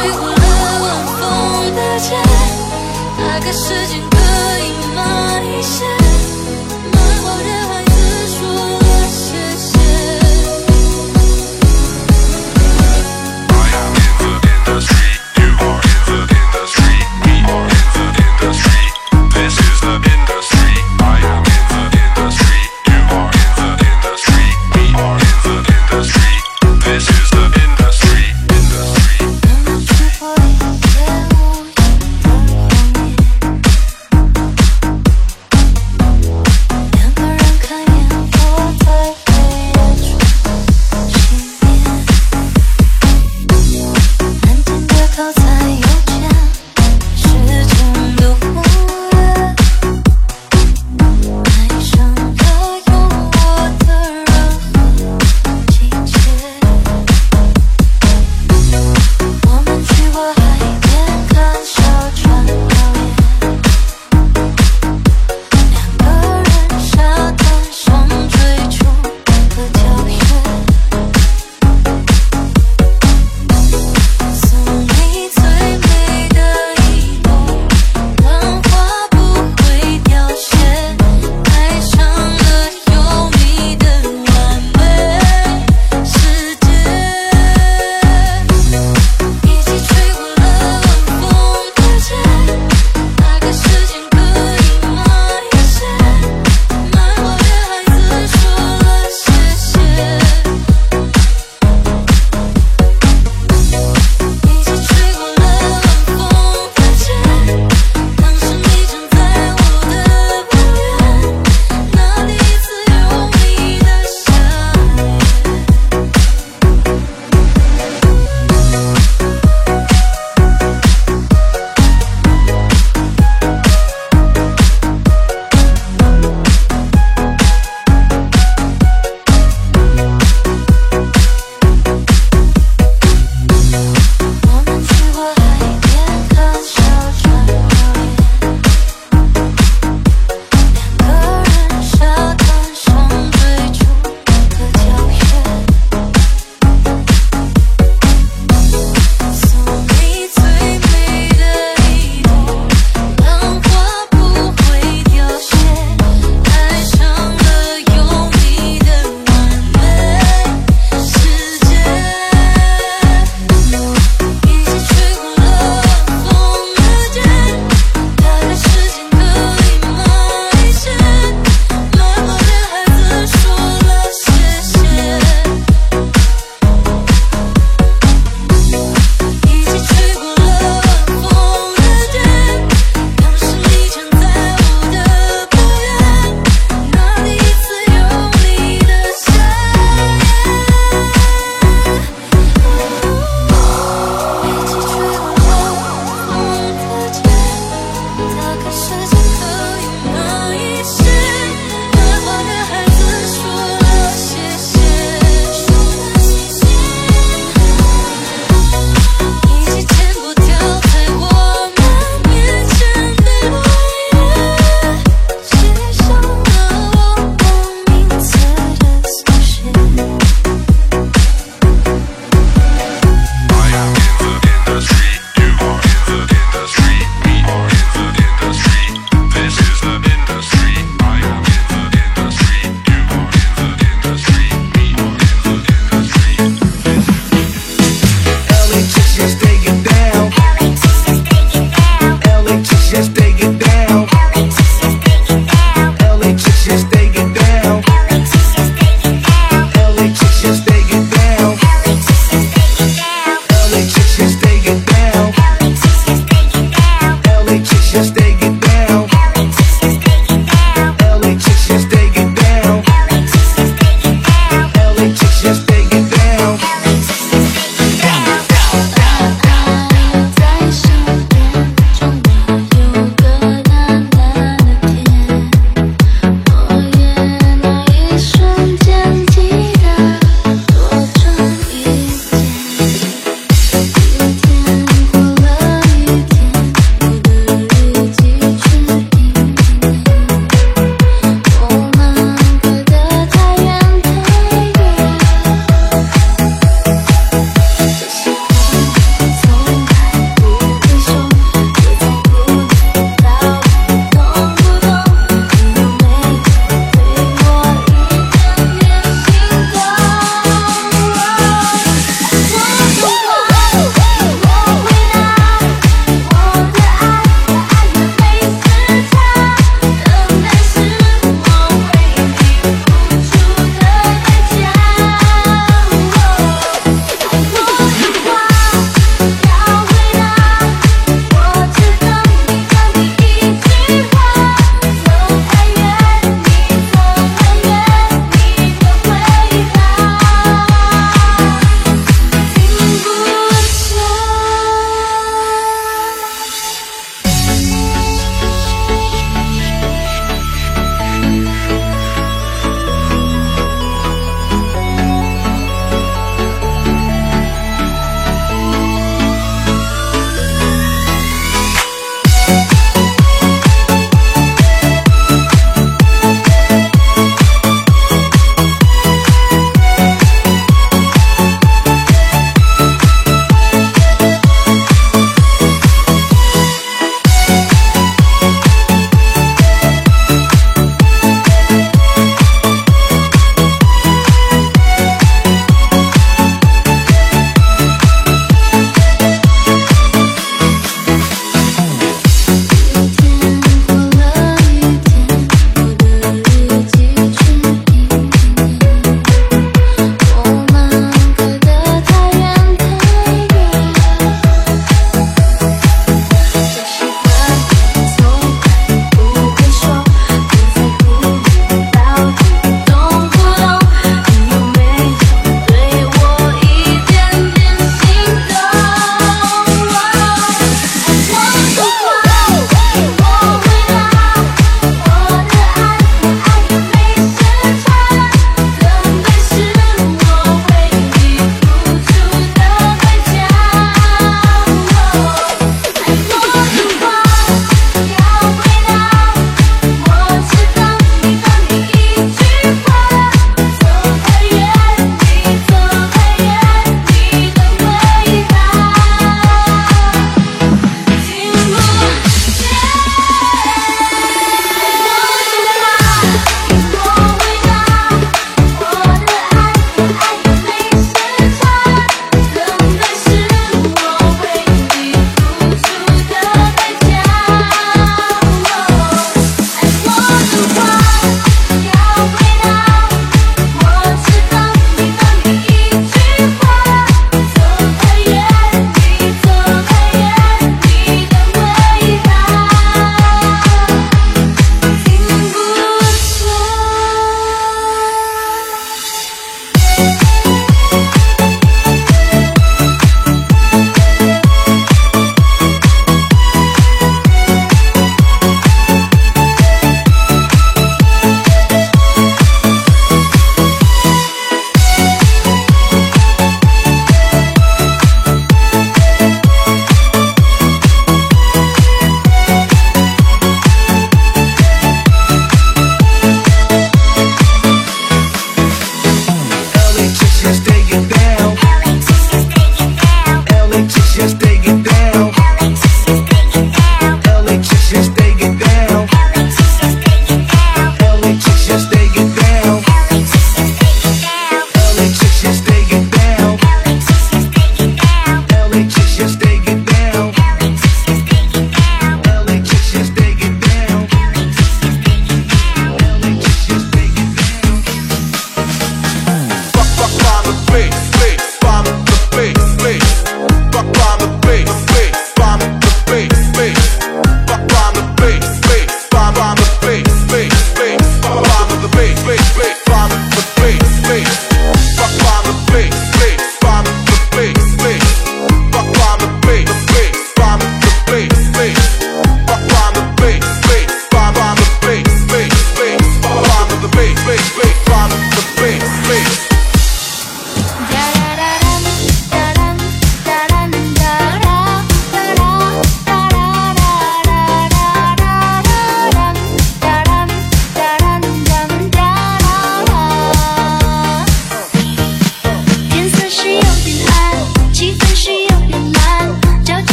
吹过了晚风的街大概时间可以慢一些。